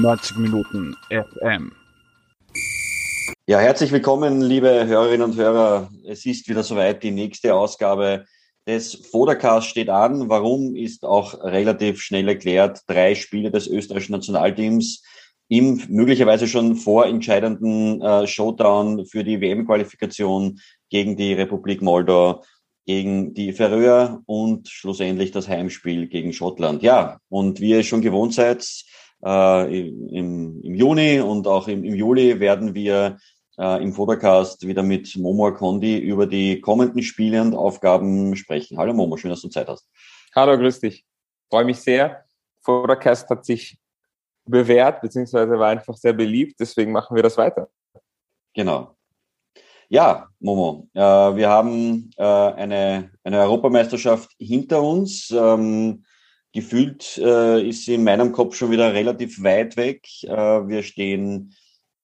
90 Minuten FM. Ja, herzlich willkommen, liebe Hörerinnen und Hörer. Es ist wieder soweit, die nächste Ausgabe des Vodacast steht an. Warum ist auch relativ schnell erklärt. Drei Spiele des österreichischen Nationalteams im möglicherweise schon vorentscheidenden äh, Showdown für die WM-Qualifikation gegen die Republik Moldau, gegen die Färöer und schlussendlich das Heimspiel gegen Schottland. Ja, und wie ihr schon gewohnt seid, äh, im, im Juni und auch im, im Juli werden wir äh, im Fotocast wieder mit Momo Kondi über die kommenden Spiele und Aufgaben sprechen. Hallo Momo, schön, dass du Zeit hast. Hallo, grüß dich. Freue mich sehr. Fotocast hat sich bewährt, beziehungsweise war einfach sehr beliebt, deswegen machen wir das weiter. Genau. Ja, Momo, äh, wir haben äh, eine, eine Europameisterschaft hinter uns. Ähm, gefühlt äh, ist sie in meinem Kopf schon wieder relativ weit weg. Äh, wir stehen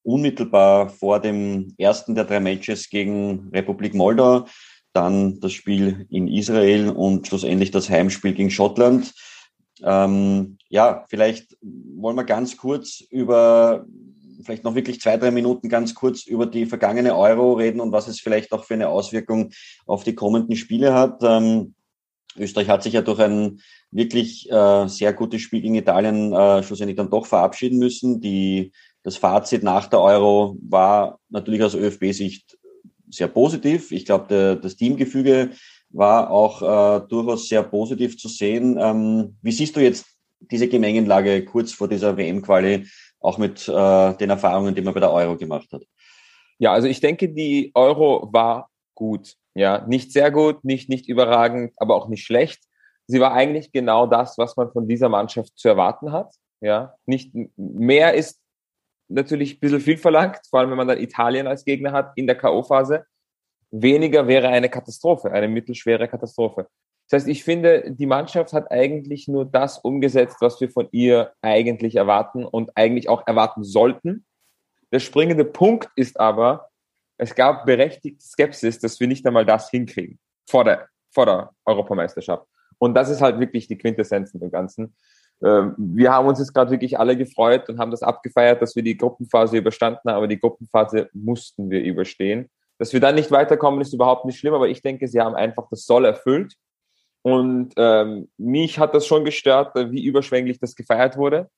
unmittelbar vor dem ersten der drei Matches gegen Republik Moldau, dann das Spiel in Israel und schlussendlich das Heimspiel gegen Schottland. Ähm, ja, vielleicht wollen wir ganz kurz über, vielleicht noch wirklich zwei, drei Minuten ganz kurz über die vergangene Euro reden und was es vielleicht auch für eine Auswirkung auf die kommenden Spiele hat. Ähm, Österreich hat sich ja durch ein wirklich äh, sehr gutes Spiel gegen Italien äh, schlussendlich dann doch verabschieden müssen. Die das Fazit nach der Euro war natürlich aus ÖFB-Sicht sehr positiv. Ich glaube, das Teamgefüge war auch äh, durchaus sehr positiv zu sehen. Ähm, wie siehst du jetzt diese Gemengenlage kurz vor dieser WM-Quali, auch mit äh, den Erfahrungen, die man bei der Euro gemacht hat? Ja, also ich denke, die Euro war gut. Ja, nicht sehr gut, nicht, nicht überragend, aber auch nicht schlecht. Sie war eigentlich genau das, was man von dieser Mannschaft zu erwarten hat. Ja, nicht mehr ist natürlich ein bisschen viel verlangt, vor allem wenn man dann Italien als Gegner hat in der K.O.-Phase. Weniger wäre eine Katastrophe, eine mittelschwere Katastrophe. Das heißt, ich finde, die Mannschaft hat eigentlich nur das umgesetzt, was wir von ihr eigentlich erwarten und eigentlich auch erwarten sollten. Der springende Punkt ist aber, es gab berechtigte Skepsis, dass wir nicht einmal das hinkriegen vor der, vor der Europameisterschaft. Und das ist halt wirklich die Quintessenz dem Ganzen. Ähm, wir haben uns jetzt gerade wirklich alle gefreut und haben das abgefeiert, dass wir die Gruppenphase überstanden haben, aber die Gruppenphase mussten wir überstehen. Dass wir dann nicht weiterkommen, ist überhaupt nicht schlimm, aber ich denke, sie haben einfach das Soll erfüllt. Und ähm, mich hat das schon gestört, wie überschwänglich das gefeiert wurde.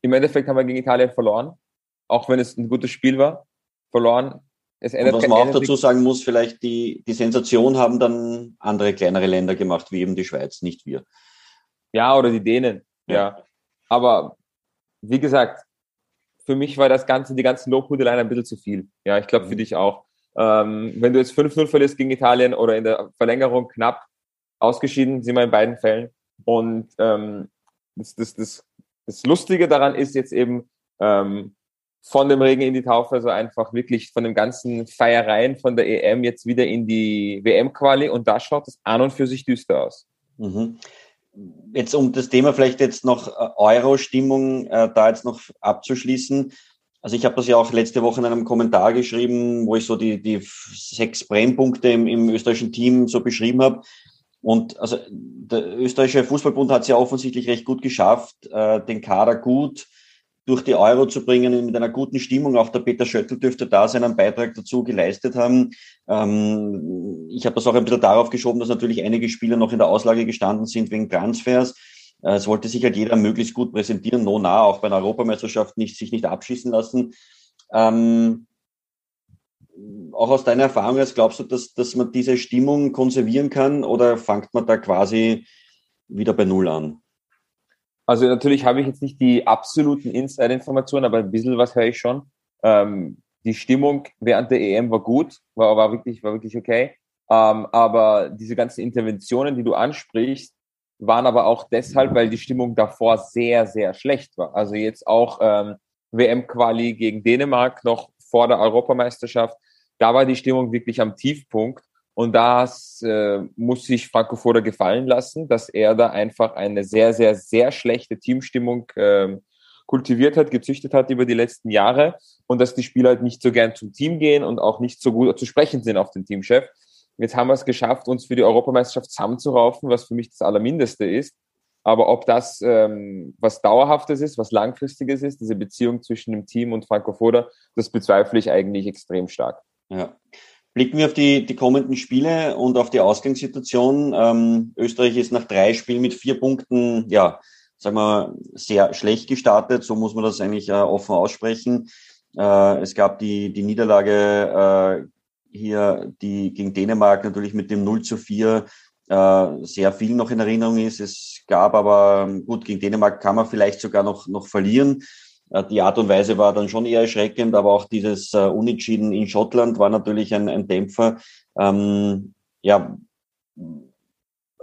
Im Endeffekt haben wir gegen Italien verloren, auch wenn es ein gutes Spiel war. Verloren. Was man auch dazu sagen muss, vielleicht die, die Sensation haben dann andere kleinere Länder gemacht, wie eben die Schweiz, nicht wir. Ja, oder die Dänen. Ja. ja. Aber wie gesagt, für mich war das Ganze, die ganzen Lobhudeleien ein bisschen zu viel. Ja, ich glaube für mhm. dich auch. Ähm, wenn du jetzt 5-0 verlierst gegen Italien oder in der Verlängerung knapp ausgeschieden, sind wir in beiden Fällen. Und ähm, das, das, das, das Lustige daran ist jetzt eben ähm, von dem Regen in die Taufe, also einfach wirklich von den ganzen Feiereien von der EM jetzt wieder in die WM-Quali und da schaut es an und für sich düster aus. Mhm jetzt um das Thema vielleicht jetzt noch äh, Euro-Stimmung äh, da jetzt noch abzuschließen. Also ich habe das ja auch letzte Woche in einem Kommentar geschrieben, wo ich so die, die sechs Brennpunkte im, im österreichischen Team so beschrieben habe. Und also der österreichische Fußballbund hat es ja offensichtlich recht gut geschafft, äh, den Kader gut durch die Euro zu bringen, mit einer guten Stimmung. Auch der Peter Schöttl dürfte da seinen Beitrag dazu geleistet haben. Ähm, ich habe das auch ein bisschen darauf geschoben, dass natürlich einige Spieler noch in der Auslage gestanden sind wegen Transfers. Äh, es wollte sich halt jeder möglichst gut präsentieren, no nah, auch bei einer Europameisterschaft nicht, sich nicht abschießen lassen. Ähm, auch aus deiner Erfahrung jetzt glaubst du, dass, dass man diese Stimmung konservieren kann oder fangt man da quasi wieder bei Null an? Also natürlich habe ich jetzt nicht die absoluten Inside-Informationen, aber ein bisschen was höre ich schon. Ähm, die Stimmung während der EM war gut, war, war wirklich, war wirklich okay. Ähm, aber diese ganzen Interventionen, die du ansprichst, waren aber auch deshalb, weil die Stimmung davor sehr, sehr schlecht war. Also jetzt auch ähm, WM-Quali gegen Dänemark noch vor der Europameisterschaft, da war die Stimmung wirklich am Tiefpunkt. Und das äh, muss sich Franco Foda gefallen lassen, dass er da einfach eine sehr, sehr, sehr schlechte Teamstimmung äh, kultiviert hat, gezüchtet hat über die letzten Jahre und dass die Spieler halt nicht so gern zum Team gehen und auch nicht so gut zu sprechen sind auf den Teamchef. Jetzt haben wir es geschafft, uns für die Europameisterschaft zusammenzuraufen, was für mich das Allermindeste ist. Aber ob das ähm, was Dauerhaftes ist, was Langfristiges ist, diese Beziehung zwischen dem Team und Franco Foda, das bezweifle ich eigentlich extrem stark. Ja. Blicken wir auf die, die kommenden Spiele und auf die Ausgangssituation. Ähm, Österreich ist nach drei Spielen mit vier Punkten, ja, sagen wir, sehr schlecht gestartet. So muss man das eigentlich äh, offen aussprechen. Äh, es gab die, die Niederlage äh, hier, die gegen Dänemark natürlich mit dem 0 zu 4 äh, sehr viel noch in Erinnerung ist. Es gab aber, gut, gegen Dänemark kann man vielleicht sogar noch, noch verlieren. Äh, die Art und Weise war dann schon eher erschreckend, aber auch dieses äh, Unentschieden in Schottland war natürlich ein, ein Dämpfer. Ähm, ja,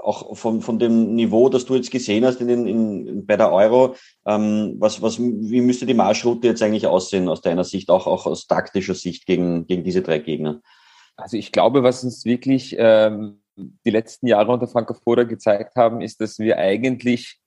auch von, von dem Niveau, das du jetzt gesehen hast in den, in, bei der Euro, ähm, was, was, wie müsste die Marschroute jetzt eigentlich aussehen aus deiner Sicht, auch, auch aus taktischer Sicht gegen, gegen diese drei Gegner? Also ich glaube, was uns wirklich ähm, die letzten Jahre unter Franco Foda gezeigt haben, ist, dass wir eigentlich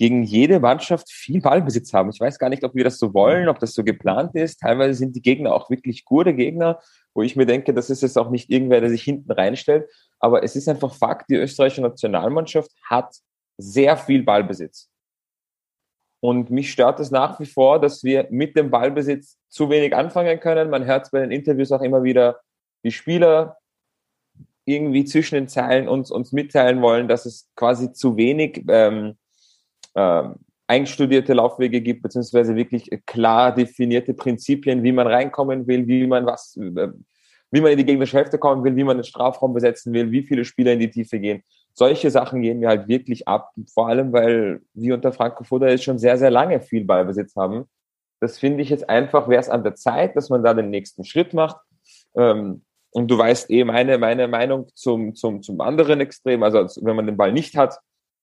gegen jede Mannschaft viel Ballbesitz haben. Ich weiß gar nicht, ob wir das so wollen, ob das so geplant ist. Teilweise sind die Gegner auch wirklich gute Gegner, wo ich mir denke, das ist jetzt auch nicht irgendwer, der sich hinten reinstellt. Aber es ist einfach Fakt, die österreichische Nationalmannschaft hat sehr viel Ballbesitz. Und mich stört es nach wie vor, dass wir mit dem Ballbesitz zu wenig anfangen können. Man hört bei den Interviews auch immer wieder, die Spieler irgendwie zwischen den Zeilen uns, uns mitteilen wollen, dass es quasi zu wenig ähm, ähm, einstudierte Laufwege gibt, beziehungsweise wirklich klar definierte Prinzipien, wie man reinkommen will, wie man was, äh, wie man in die gegnerische Hälfte kommen will, wie man den Strafraum besetzen will, wie viele Spieler in die Tiefe gehen. Solche Sachen gehen wir halt wirklich ab, vor allem, weil wir unter Franco Foda jetzt schon sehr, sehr lange viel Ballbesitz haben. Das finde ich jetzt einfach, wäre es an der Zeit, dass man da den nächsten Schritt macht. Ähm, und du weißt eh meine, meine Meinung zum, zum, zum anderen Extrem. Also wenn man den Ball nicht hat,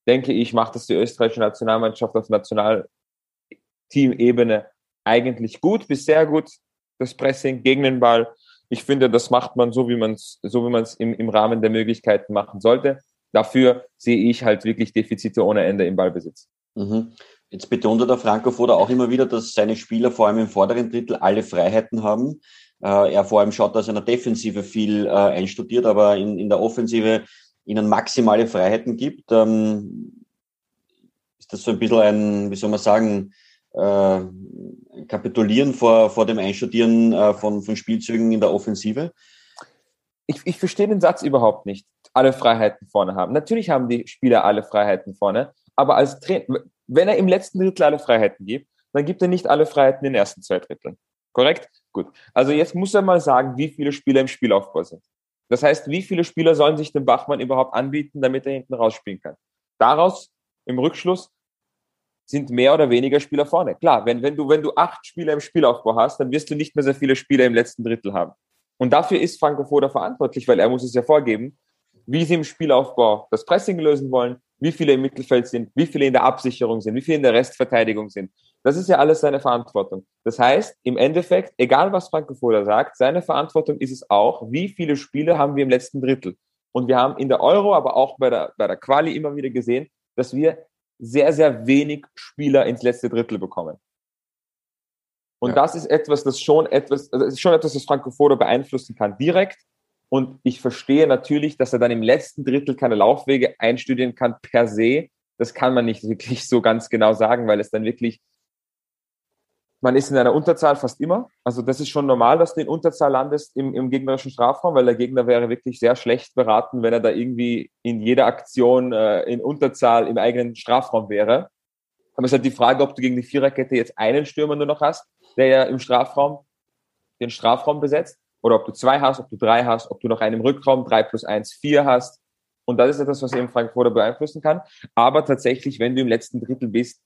denke ich, macht das die österreichische Nationalmannschaft auf Nationalteam-Ebene eigentlich gut bis sehr gut. Das Pressing gegen den Ball. Ich finde, das macht man so, wie man es so wie man es im, im Rahmen der Möglichkeiten machen sollte. Dafür sehe ich halt wirklich Defizite ohne Ende im Ballbesitz. Mhm. Jetzt betont der Franco Foda auch immer wieder, dass seine Spieler vor allem im vorderen Drittel alle Freiheiten haben. Äh, er vor allem schaut, dass er in der Defensive viel äh, einstudiert, aber in, in der Offensive ihnen maximale Freiheiten gibt. Ähm, ist das so ein bisschen ein, wie soll man sagen, äh, Kapitulieren vor, vor dem Einstudieren äh, von, von Spielzügen in der Offensive? Ich, ich verstehe den Satz überhaupt nicht. Alle Freiheiten vorne haben. Natürlich haben die Spieler alle Freiheiten vorne, aber als Trainer, wenn er im letzten Drittel alle Freiheiten gibt, dann gibt er nicht alle Freiheiten in den ersten zwei Dritteln. Korrekt? Gut. Also jetzt muss er mal sagen, wie viele Spieler im Spielaufbau sind. Das heißt, wie viele Spieler sollen sich dem Bachmann überhaupt anbieten, damit er hinten rausspielen kann? Daraus im Rückschluss sind mehr oder weniger Spieler vorne. Klar, wenn, wenn, du, wenn du acht Spieler im Spielaufbau hast, dann wirst du nicht mehr sehr viele Spieler im letzten Drittel haben. Und dafür ist Franco Foda verantwortlich, weil er muss es ja vorgeben, wie sie im Spielaufbau das Pressing lösen wollen, wie viele im Mittelfeld sind, wie viele in der Absicherung sind, wie viele in der Restverteidigung sind. Das ist ja alles seine Verantwortung. Das heißt, im Endeffekt, egal was Franco Foda sagt, seine Verantwortung ist es auch, wie viele Spiele haben wir im letzten Drittel. Und wir haben in der Euro, aber auch bei der, bei der Quali immer wieder gesehen, dass wir sehr, sehr wenig Spieler ins letzte Drittel bekommen. Und ja. das ist etwas, das schon etwas, also das ist schon etwas, das Franco Foda beeinflussen kann direkt. Und ich verstehe natürlich, dass er dann im letzten Drittel keine Laufwege einstudieren kann per se. Das kann man nicht wirklich so ganz genau sagen, weil es dann wirklich, man ist in einer Unterzahl fast immer. Also das ist schon normal, dass du in Unterzahl landest im, im gegnerischen Strafraum, weil der Gegner wäre wirklich sehr schlecht beraten, wenn er da irgendwie in jeder Aktion äh, in Unterzahl im eigenen Strafraum wäre. Aber es ist halt die Frage, ob du gegen die Viererkette jetzt einen Stürmer nur noch hast, der ja im Strafraum den Strafraum besetzt oder ob du zwei hast, ob du drei hast, ob du noch einen im Rückraum, drei plus eins, vier hast. Und das ist etwas, was eben Frankfurter beeinflussen kann. Aber tatsächlich, wenn du im letzten Drittel bist,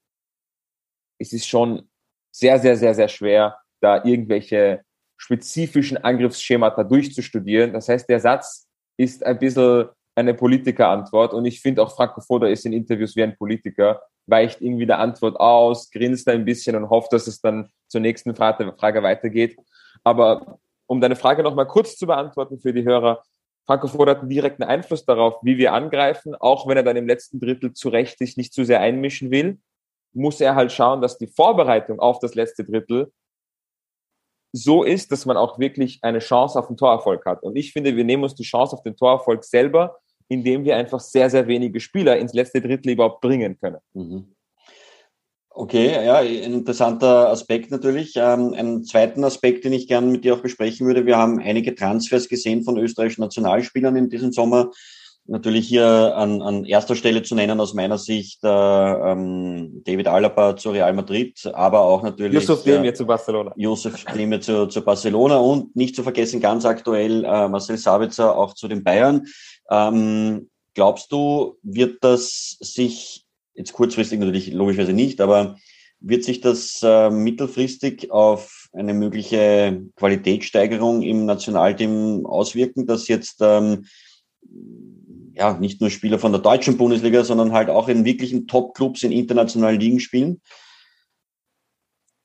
ist es schon sehr, sehr, sehr, sehr schwer, da irgendwelche spezifischen Angriffsschemata durchzustudieren. Das heißt, der Satz ist ein bisschen eine Politikerantwort und ich finde auch Franco Foda ist in Interviews wie ein Politiker, weicht irgendwie der Antwort aus, grinst ein bisschen und hofft, dass es dann zur nächsten Frage, weitergeht. Aber um deine Frage nochmal kurz zu beantworten für die Hörer, Franco Foda hat einen direkten Einfluss darauf, wie wir angreifen, auch wenn er dann im letzten Drittel zu Recht sich nicht zu sehr einmischen will, muss er halt schauen, dass die Vorbereitung auf das letzte Drittel so ist, dass man auch wirklich eine Chance auf den Torerfolg hat. Und ich finde, wir nehmen uns die Chance auf den Torerfolg selber, indem wir einfach sehr, sehr wenige Spieler ins letzte Drittel überhaupt bringen können. Mhm. Okay, ja, ein interessanter Aspekt natürlich. Ähm, einen zweiten Aspekt, den ich gerne mit dir auch besprechen würde. Wir haben einige Transfers gesehen von österreichischen Nationalspielern in diesem Sommer. Natürlich hier an, an erster Stelle zu nennen aus meiner Sicht äh, ähm, David Alaba zu Real Madrid, aber auch natürlich Yusuf Demir äh, zu Barcelona. Yusuf Demir zu, zu Barcelona und nicht zu vergessen ganz aktuell äh, Marcel Sabitzer auch zu den Bayern. Ähm, glaubst du, wird das sich Jetzt kurzfristig natürlich logischerweise nicht, aber wird sich das äh, mittelfristig auf eine mögliche Qualitätssteigerung im Nationalteam auswirken, dass jetzt ähm, ja nicht nur Spieler von der deutschen Bundesliga, sondern halt auch in wirklichen Top-Clubs in internationalen Ligen spielen?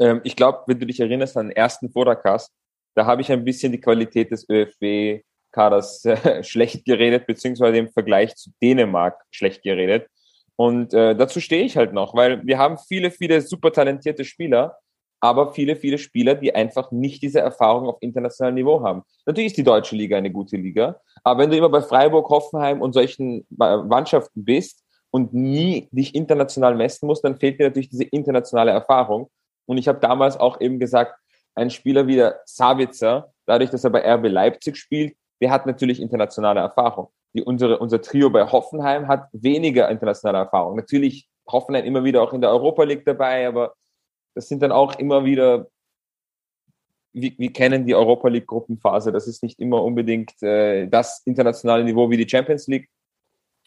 Ähm, ich glaube, wenn du dich erinnerst an den ersten Vordercast, da habe ich ein bisschen die Qualität des ÖFB-Kaders äh, schlecht geredet, beziehungsweise im Vergleich zu Dänemark schlecht geredet. Und äh, dazu stehe ich halt noch, weil wir haben viele, viele super talentierte Spieler, aber viele, viele Spieler, die einfach nicht diese Erfahrung auf internationalem Niveau haben. Natürlich ist die deutsche Liga eine gute Liga, aber wenn du immer bei Freiburg, Hoffenheim und solchen Mannschaften bist und nie dich international messen musst, dann fehlt dir natürlich diese internationale Erfahrung. Und ich habe damals auch eben gesagt, ein Spieler wie der Savitzer, dadurch, dass er bei RB Leipzig spielt, der hat natürlich internationale Erfahrung die, unsere, unser Trio bei Hoffenheim hat weniger internationale Erfahrung. Natürlich Hoffenheim immer wieder auch in der Europa League dabei, aber das sind dann auch immer wieder, wir, wir kennen die Europa League Gruppenphase, das ist nicht immer unbedingt äh, das internationale Niveau wie die Champions League.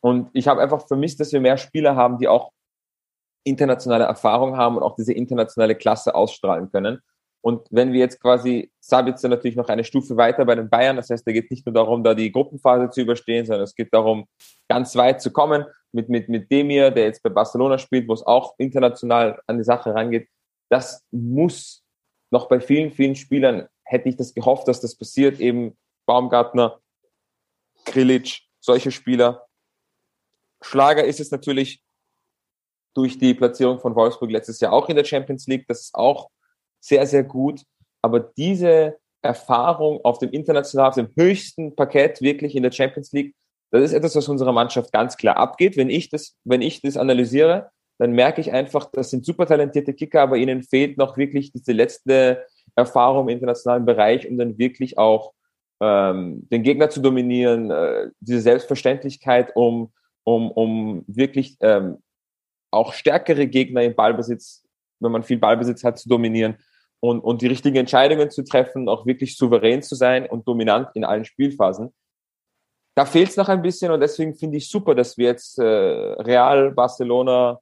Und ich habe einfach vermisst, dass wir mehr Spieler haben, die auch internationale Erfahrung haben und auch diese internationale Klasse ausstrahlen können. Und wenn wir jetzt quasi Sabitzer natürlich noch eine Stufe weiter bei den Bayern, das heißt, da geht nicht nur darum, da die Gruppenphase zu überstehen, sondern es geht darum, ganz weit zu kommen mit, mit, mit Demir, der jetzt bei Barcelona spielt, wo es auch international an die Sache rangeht. Das muss noch bei vielen, vielen Spielern, hätte ich das gehofft, dass das passiert, eben Baumgartner, Krilic, solche Spieler. Schlager ist es natürlich durch die Platzierung von Wolfsburg letztes Jahr auch in der Champions League. Das ist auch sehr, sehr gut. Aber diese Erfahrung auf dem internationalen, auf dem höchsten Parkett wirklich in der Champions League, das ist etwas, was unserer Mannschaft ganz klar abgeht. Wenn ich das, wenn ich das analysiere, dann merke ich einfach, das sind super talentierte Kicker, aber ihnen fehlt noch wirklich diese letzte Erfahrung im internationalen Bereich, um dann wirklich auch ähm, den Gegner zu dominieren, äh, diese Selbstverständlichkeit, um, um, um wirklich ähm, auch stärkere Gegner im Ballbesitz, wenn man viel Ballbesitz hat, zu dominieren und, und die richtigen Entscheidungen zu treffen, auch wirklich souverän zu sein und dominant in allen Spielphasen. Da fehlt es noch ein bisschen und deswegen finde ich super, dass wir jetzt äh, Real, Barcelona,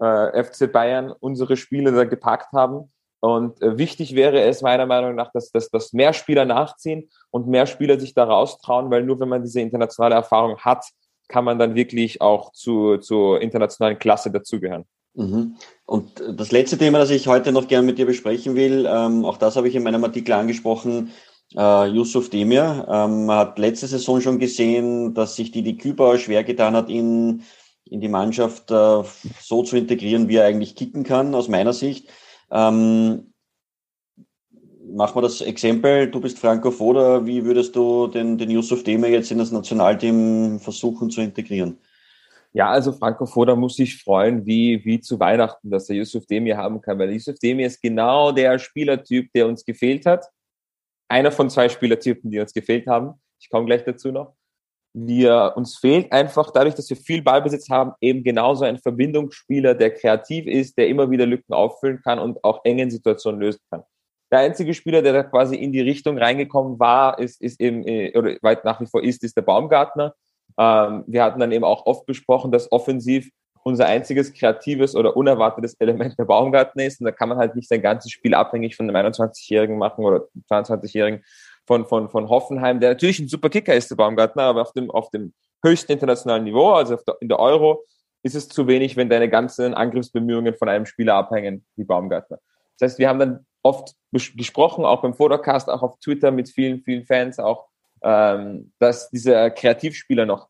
äh, FC Bayern unsere Spiele da gepackt haben. Und äh, wichtig wäre es meiner Meinung nach, dass, dass, dass mehr Spieler nachziehen und mehr Spieler sich da raustrauen, weil nur wenn man diese internationale Erfahrung hat, kann man dann wirklich auch zu, zur internationalen Klasse dazugehören. Mhm. Und das letzte Thema, das ich heute noch gerne mit dir besprechen will, ähm, auch das habe ich in meinem Artikel angesprochen, äh, Yusuf Demir ähm, hat letzte Saison schon gesehen, dass sich Didi Kübauer schwer getan hat, ihn in die Mannschaft äh, so zu integrieren, wie er eigentlich kicken kann, aus meiner Sicht. Ähm, machen wir das Exempel, du bist Franco Foda, wie würdest du den, den Yusuf Demir jetzt in das Nationalteam versuchen zu integrieren? Ja, also Franco Foda muss sich freuen, wie, wie zu Weihnachten, dass er Yusuf Demir haben kann, weil Yusuf Demir ist genau der Spielertyp, der uns gefehlt hat. Einer von zwei Spielertypen, die uns gefehlt haben. Ich komme gleich dazu noch. Wir, uns fehlt einfach dadurch, dass wir viel Ballbesitz haben, eben genauso ein Verbindungsspieler, der kreativ ist, der immer wieder Lücken auffüllen kann und auch engen Situationen lösen kann. Der einzige Spieler, der da quasi in die Richtung reingekommen war, ist, ist eben, äh, oder weit nach wie vor ist, ist der Baumgartner ähm, wir hatten dann eben auch oft besprochen, dass offensiv unser einziges kreatives oder unerwartetes Element der Baumgarten ist. Und da kann man halt nicht sein ganzes Spiel abhängig von einem 21-Jährigen machen oder 22-Jährigen von, von, von Hoffenheim, der natürlich ein super Kicker ist, der Baumgartner, aber auf dem, auf dem höchsten internationalen Niveau, also der, in der Euro, ist es zu wenig, wenn deine ganzen Angriffsbemühungen von einem Spieler abhängen, wie Baumgartner. Das heißt, wir haben dann oft gesprochen, auch beim Fotocast, auch auf Twitter mit vielen, vielen Fans, auch ähm, dass dieser Kreativspieler noch,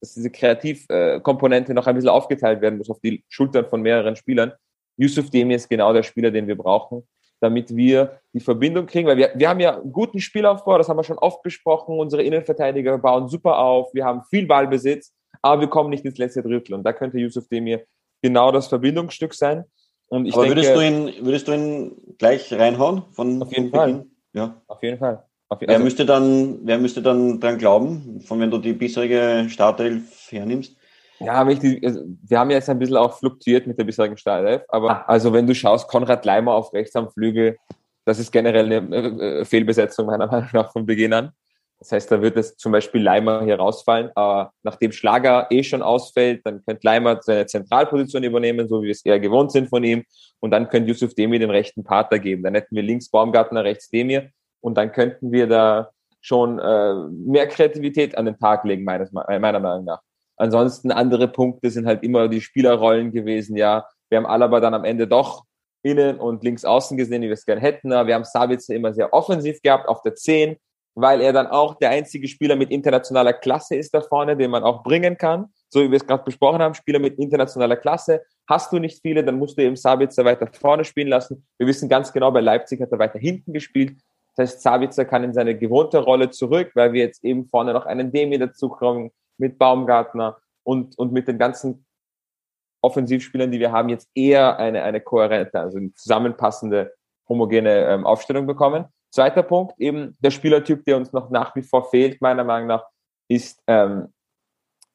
dass diese Kreativkomponente noch ein bisschen aufgeteilt werden muss auf die Schultern von mehreren Spielern. Yusuf Demi ist genau der Spieler, den wir brauchen. Damit wir die Verbindung kriegen, weil wir, wir haben ja einen guten Spielaufbau, das haben wir schon oft besprochen, unsere Innenverteidiger bauen super auf, wir haben viel Ballbesitz, aber wir kommen nicht ins letzte Drittel und da könnte Yusuf Demir genau das Verbindungsstück sein. Und ich Aber denke, würdest, du ihn, würdest du ihn gleich reinhauen? Von, Auf jeden Fall. Beginn? Ja. auf jeden Fall. Auf, Wer, also, müsste dann, wer müsste dann dran glauben, von wenn du die bisherige Startelf hernimmst? Ja, wenn ich die, also wir haben jetzt ein bisschen auch fluktuiert mit der bisherigen Startelf, aber also wenn du schaust, Konrad Leimer auf rechts am Flügel, das ist generell eine äh, Fehlbesetzung meiner Meinung nach von Beginn an. Das heißt, da wird es zum Beispiel Leimer hier rausfallen. Aber nachdem Schlager eh schon ausfällt, dann könnte Leimer seine Zentralposition übernehmen, so wie wir es eher gewohnt sind von ihm. Und dann könnte Yusuf Demir den rechten Partner geben. Dann hätten wir links Baumgartner, rechts Demir. Und dann könnten wir da schon äh, mehr Kreativität an den Tag legen, meines, meiner Meinung nach. Ansonsten andere Punkte sind halt immer die Spielerrollen gewesen, ja. Wir haben Alaba dann am Ende doch innen und links außen gesehen, wie wir es gerne hätten. Wir haben Sabitzer immer sehr offensiv gehabt auf der 10, weil er dann auch der einzige Spieler mit internationaler Klasse ist da vorne, den man auch bringen kann. So wie wir es gerade besprochen haben, Spieler mit internationaler Klasse. Hast du nicht viele, dann musst du eben Sabitzer weiter vorne spielen lassen. Wir wissen ganz genau, bei Leipzig hat er weiter hinten gespielt. Das heißt, Sabitzer kann in seine gewohnte Rolle zurück, weil wir jetzt eben vorne noch einen Demi dazu kommen mit Baumgartner und, und mit den ganzen Offensivspielern, die wir haben, jetzt eher eine, eine kohärente, also eine zusammenpassende, homogene ähm, Aufstellung bekommen. Zweiter Punkt, eben der Spielertyp, der uns noch nach wie vor fehlt, meiner Meinung nach, ist ähm,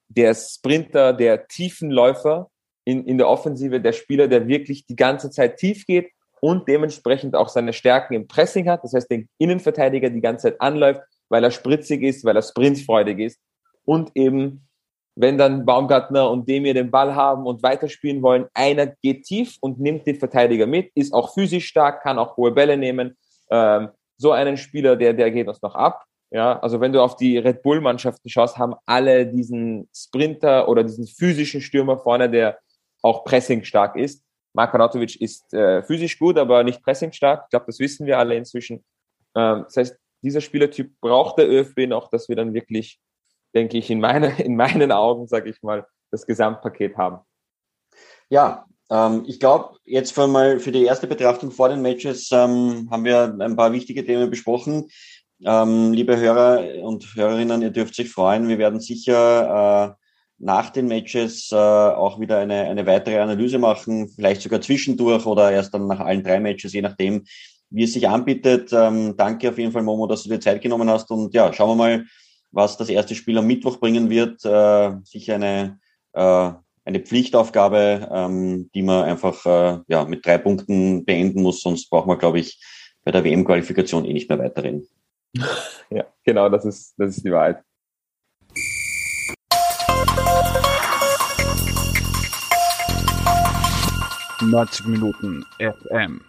der Sprinter, der Tiefenläufer in, in der Offensive, der Spieler, der wirklich die ganze Zeit tief geht und dementsprechend auch seine Stärken im Pressing hat. Das heißt, den Innenverteidiger die ganze Zeit anläuft, weil er spritzig ist, weil er sprintfreudig ist und eben wenn dann Baumgartner und Demir den Ball haben und weiterspielen wollen, einer geht tief und nimmt den Verteidiger mit, ist auch physisch stark, kann auch hohe Bälle nehmen. Ähm, so einen Spieler, der, der geht uns noch ab. Ja, also wenn du auf die Red Bull Mannschaften schaust, haben alle diesen Sprinter oder diesen physischen Stürmer vorne, der auch pressing stark ist. Marko Arnautovic ist äh, physisch gut, aber nicht pressing stark. Ich glaube, das wissen wir alle inzwischen. Ähm, das heißt, dieser Spielertyp braucht der ÖFB noch, dass wir dann wirklich denke ich, in, meine, in meinen Augen, sage ich mal, das Gesamtpaket haben. Ja, ähm, ich glaube, jetzt für, mal für die erste Betrachtung vor den Matches ähm, haben wir ein paar wichtige Themen besprochen. Ähm, liebe Hörer und Hörerinnen, ihr dürft sich freuen. Wir werden sicher äh, nach den Matches äh, auch wieder eine, eine weitere Analyse machen, vielleicht sogar zwischendurch oder erst dann nach allen drei Matches, je nachdem, wie es sich anbietet. Ähm, danke auf jeden Fall, Momo, dass du dir Zeit genommen hast. Und ja, schauen wir mal, was das erste Spiel am Mittwoch bringen wird. Äh, sicher eine, äh, eine Pflichtaufgabe, ähm, die man einfach äh, ja, mit drei Punkten beenden muss, sonst braucht man, glaube ich, bei der WM-Qualifikation eh nicht mehr weiterreden. Ja, genau, das ist, das ist die Wahrheit. Neunzig Minuten FM.